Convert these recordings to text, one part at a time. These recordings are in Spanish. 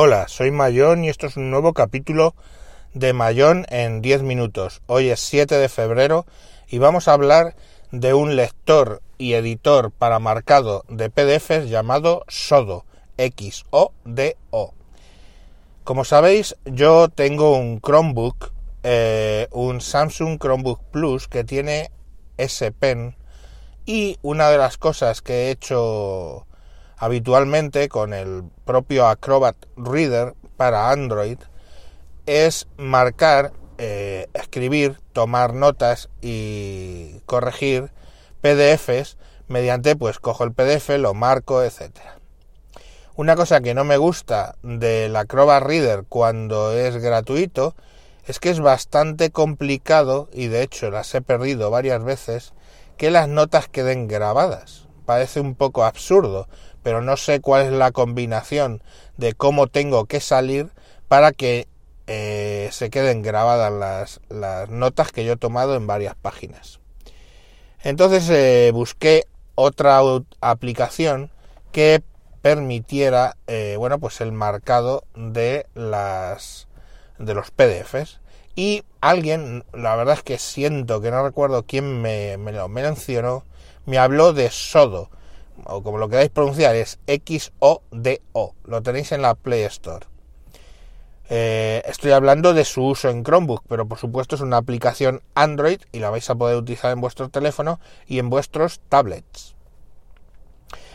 Hola, soy Mayón y esto es un nuevo capítulo de Mayón en 10 minutos. Hoy es 7 de febrero y vamos a hablar de un lector y editor para marcado de PDFs llamado Sodo, X-O-D-O. Como sabéis, yo tengo un Chromebook, eh, un Samsung Chromebook Plus que tiene S Pen y una de las cosas que he hecho habitualmente con el propio Acrobat Reader para Android es marcar, eh, escribir, tomar notas y corregir PDFs mediante, pues cojo el PDF, lo marco, etcétera. Una cosa que no me gusta del Acrobat Reader cuando es gratuito es que es bastante complicado y de hecho las he perdido varias veces que las notas queden grabadas. Parece un poco absurdo, pero no sé cuál es la combinación de cómo tengo que salir para que eh, se queden grabadas las, notas que yo he tomado en varias páginas. Entonces eh, busqué otra aplicación que permitiera eh, bueno pues el marcado de las de los PDFs y alguien la verdad es que siento que no recuerdo quién me, me lo mencionó me habló de Sodo o como lo queráis pronunciar, es X-O-D-O. Lo tenéis en la Play Store. Eh, estoy hablando de su uso en Chromebook, pero por supuesto es una aplicación Android y la vais a poder utilizar en vuestro teléfono y en vuestros tablets.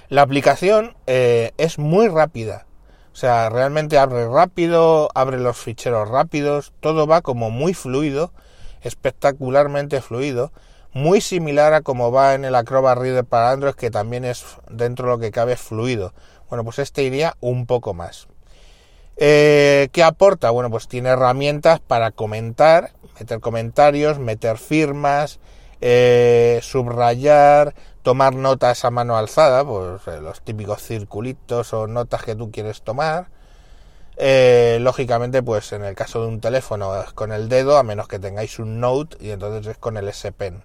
La aplicación eh, es muy rápida. O sea, realmente abre rápido, abre los ficheros rápidos, todo va como muy fluido, espectacularmente fluido muy similar a como va en el Acrobat Reader para Android, que también es dentro de lo que cabe fluido. Bueno, pues este iría un poco más. Eh, ¿Qué aporta? Bueno, pues tiene herramientas para comentar, meter comentarios, meter firmas, eh, subrayar, tomar notas a mano alzada, pues eh, los típicos circulitos o notas que tú quieres tomar. lógicamente, pues en el caso de un teléfono es con el dedo, a menos que tengáis un Note y entonces es con el S Pen.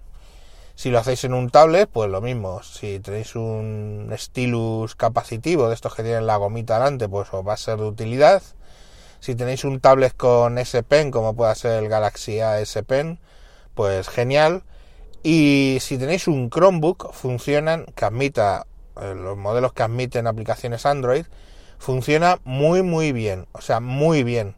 Si lo hacéis en un tablet, pues lo mismo. Si tenéis un stylus capacitivo de estos que tienen la gomita delante, pues os va a ser de utilidad. Si tenéis un tablet con S Pen, como pueda ser el Galaxy A S Pen, pues genial. Y si tenéis un Chromebook, funcionan, que admita, eh, los modelos que admiten aplicaciones Android, funciona muy muy bien, o sea, muy bien.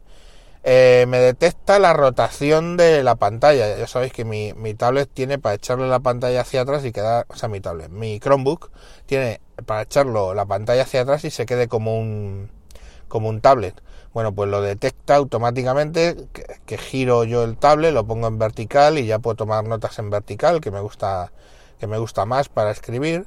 Eh, me detecta la rotación de la pantalla. Ya sabéis que mi, mi, tablet tiene para echarle la pantalla hacia atrás y quedar, o sea, mi tablet, mi Chromebook tiene para echarlo la pantalla hacia atrás y se quede como un, como un tablet. Bueno, pues lo detecta automáticamente, que, giro yo el tablet, lo pongo en vertical y ya puedo tomar notas en vertical, que me gusta, que me gusta más para escribir.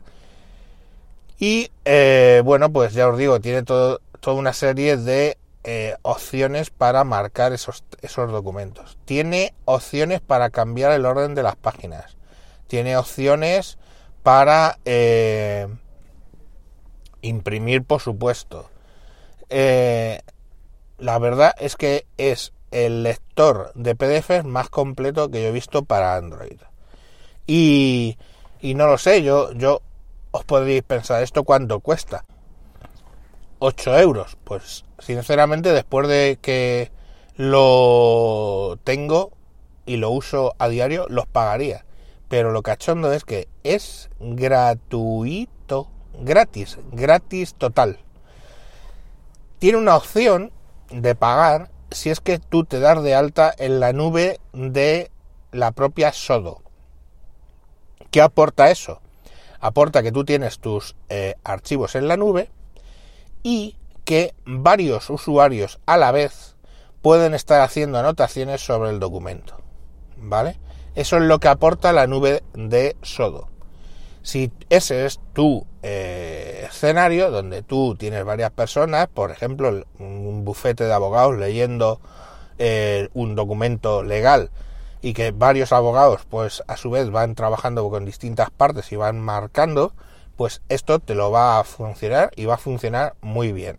Y eh, bueno, pues ya os digo, tiene todo, toda una serie de eh, opciones para marcar esos, esos documentos. Tiene opciones para cambiar el orden de las páginas. Tiene opciones para eh, imprimir, por supuesto. Eh, la verdad es que es el lector de PDF más completo que yo he visto para Android. Y, y no lo sé, yo, yo os podréis pensar, ¿esto cuánto cuesta? 8 euros. Pues sinceramente después de que lo tengo y lo uso a diario, los pagaría. Pero lo cachondo es que es gratuito, gratis, gratis total. Tiene una opción de pagar si es que tú te das de alta en la nube de la propia Sodo. ¿Qué aporta eso? Aporta que tú tienes tus eh, archivos en la nube y que varios usuarios a la vez pueden estar haciendo anotaciones sobre el documento. ¿Vale? Eso es lo que aporta la nube de Sodo. Si ese es tu eh, escenario, donde tú tienes varias personas, por ejemplo, un bufete de abogados leyendo eh, un documento legal y que varios abogados, pues a su vez van trabajando con distintas partes y van marcando, pues esto te lo va a funcionar y va a funcionar muy bien.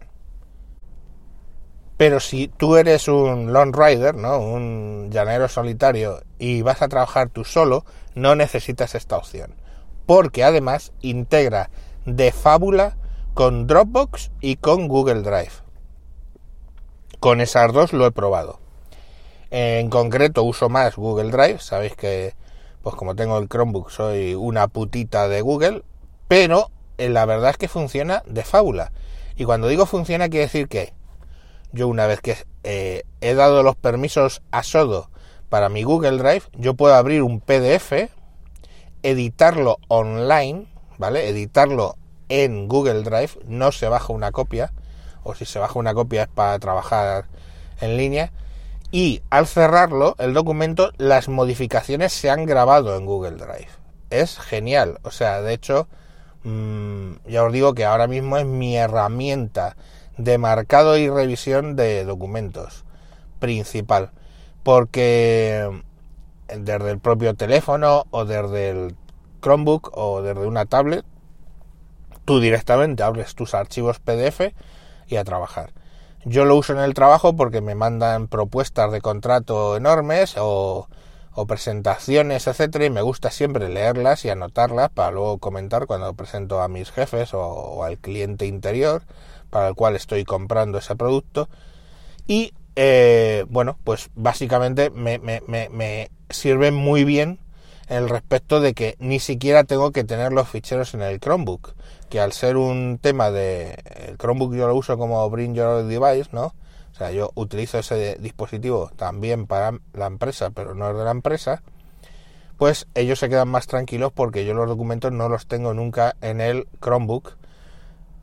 Pero si tú eres un long rider, ¿no? Un llanero solitario y vas a trabajar tú solo, no necesitas esta opción. Porque además integra de fábula con Dropbox y con Google Drive. Con esas dos lo he probado. En concreto uso más Google Drive, sabéis que pues como tengo el Chromebook soy una putita de Google, pero eh, la verdad es que funciona de fábula. Y cuando digo funciona quiere decir que yo una vez que eh, he dado los permisos a Sodo para mi Google Drive, yo puedo abrir un PDF, editarlo online, ¿vale? Editarlo en Google Drive, no se baja una copia, o si se baja una copia es para trabajar en línea, y al cerrarlo, el documento, las modificaciones se han grabado en Google Drive. Es genial, o sea, de hecho, mmm, ya os digo que ahora mismo es mi herramienta de marcado y revisión de documentos principal, porque desde el propio teléfono o desde el Chromebook o desde una tablet, tú directamente abres tus archivos PDF y a trabajar. Yo lo uso en el trabajo porque me mandan propuestas de contrato enormes o, o presentaciones, etcétera, y me gusta siempre leerlas y anotarlas para luego comentar cuando presento a mis jefes o, al cliente interior para el cual estoy comprando ese producto. Y eh, bueno, pues básicamente me, me, me, me sirve muy bien el respecto de que ni siquiera tengo que tener los ficheros en el Chromebook, que al ser un tema de el Chromebook yo lo uso como Bring Your Device, ¿no? O sea, yo utilizo ese dispositivo también para la empresa, pero no es de la empresa, pues ellos se quedan más tranquilos porque yo los documentos no los tengo nunca en el Chromebook,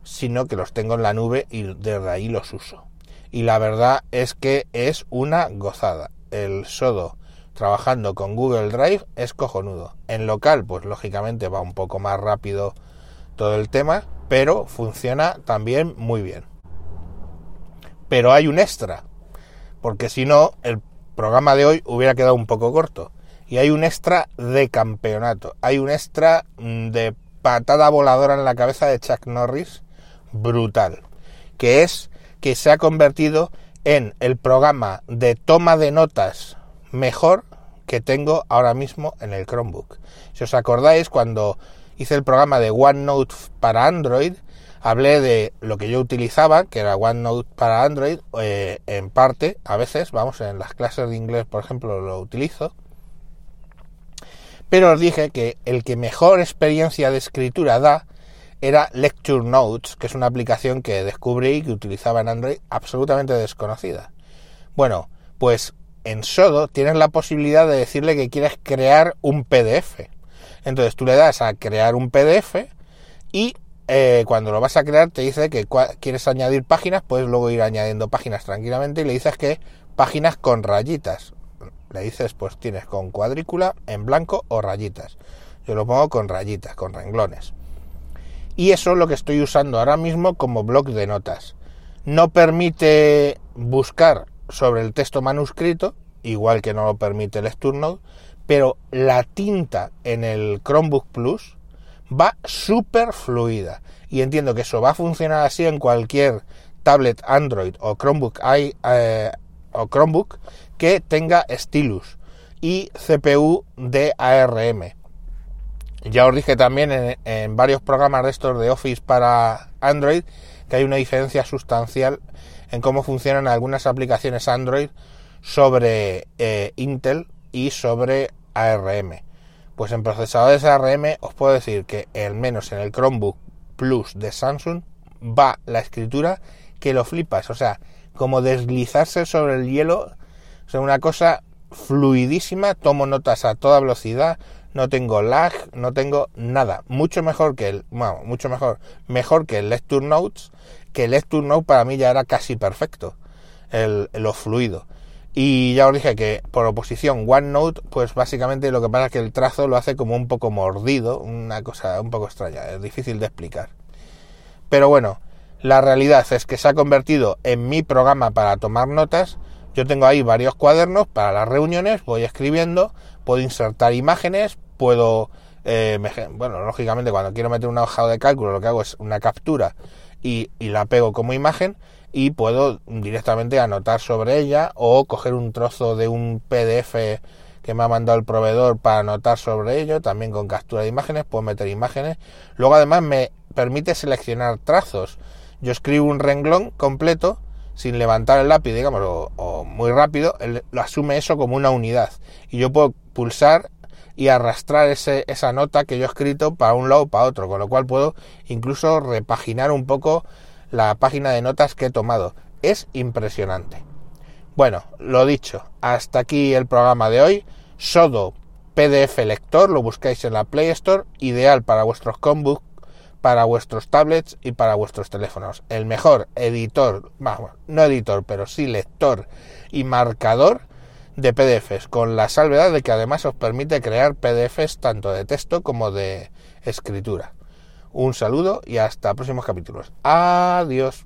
sino que los tengo en la nube y desde ahí los uso. Y la verdad es que es una gozada. El Sodo trabajando con Google Drive es cojonudo. En local, pues lógicamente va un poco más rápido todo el tema, pero funciona también muy bien. Pero hay un extra, porque si no, el programa de hoy hubiera quedado un poco corto. Y hay un extra de campeonato, hay un extra mm, de patada voladora en la cabeza de Chuck Norris brutal, que es que se ha convertido en el programa de toma de notas mejor que tengo ahora mismo en el Chromebook. Si os acordáis, cuando hice el programa de OneNote para Android, hablé de lo que yo utilizaba, que era OneNote para Android, eh, en parte, a veces, vamos, en las clases de inglés, por ejemplo, lo utilizo. Pero os dije que el que mejor experiencia de escritura da era Lecture Notes, que es una aplicación que descubrí y que utilizaba en Android absolutamente desconocida. Bueno, pues en Sodo tienes la posibilidad de decirle que quieres crear un PDF. Entonces tú le das a crear un PDF y eh, cuando lo vas a crear te dice que quieres añadir páginas, puedes luego ir añadiendo páginas tranquilamente y le dices que páginas con rayitas. Le dices pues tienes con cuadrícula en blanco o rayitas. Yo lo pongo con rayitas, con renglones. Y eso es lo que estoy usando ahora mismo como blog de notas. No permite buscar sobre el texto manuscrito, igual que no lo permite el Note, pero la tinta en el Chromebook Plus va súper fluida. Y entiendo que eso va a funcionar así en cualquier tablet Android o Chromebook, eh, que tenga stylus y CPU de ARM. Ya os dije también en, en varios programas de estos de Office para Android que hay una diferencia sustancial en cómo funcionan algunas aplicaciones Android sobre eh, Intel y sobre ARM. Pues en procesadores ARM os puedo decir que al menos en el Chromebook Plus de Samsung va la escritura que lo flipas, o sea, como deslizarse sobre el hielo, o sea, una cosa fluidísima, tomo notas a toda velocidad, no tengo lag, no tengo nada, mucho mejor que el, bueno, mucho mejor, mejor que el Lecture Notes que el Lecture Note para mí ya era casi perfecto, el, lo fluido. Y ya os dije que por oposición OneNote, pues básicamente lo que pasa es que el trazo lo hace como un poco mordido, una cosa un poco extraña, es difícil de explicar. Pero bueno, la realidad es que se ha convertido en mi programa para tomar notas. Yo tengo ahí varios cuadernos para las reuniones, voy escribiendo, puedo insertar imágenes, puedo, eh, bueno, lógicamente cuando quiero meter una hoja de cálculo lo que hago es una captura y, la pego como imagen y puedo directamente anotar sobre ella o coger un trozo de un PDF que me ha mandado el proveedor para anotar sobre ello, también con captura de imágenes, puedo meter imágenes. Luego además me permite seleccionar trazos. Yo escribo un renglón completo sin levantar el lápiz, digamos, o, muy rápido, lo asume eso como una unidad. Y yo puedo pulsar y arrastrar ese, esa nota que yo he escrito para un lado o para otro, con lo cual puedo incluso repaginar un poco la página de notas que he tomado. Es impresionante. Bueno, lo dicho, hasta aquí el programa de hoy. Sodo PDF lector, lo buscáis en la Play Store, ideal para vuestros Chromebooks, para vuestros tablets y para vuestros teléfonos. El mejor editor, no editor, pero sí lector y marcador de PDFs, con la salvedad de que además os permite crear PDFs tanto de texto como de escritura. Un saludo y hasta próximos capítulos. Adiós.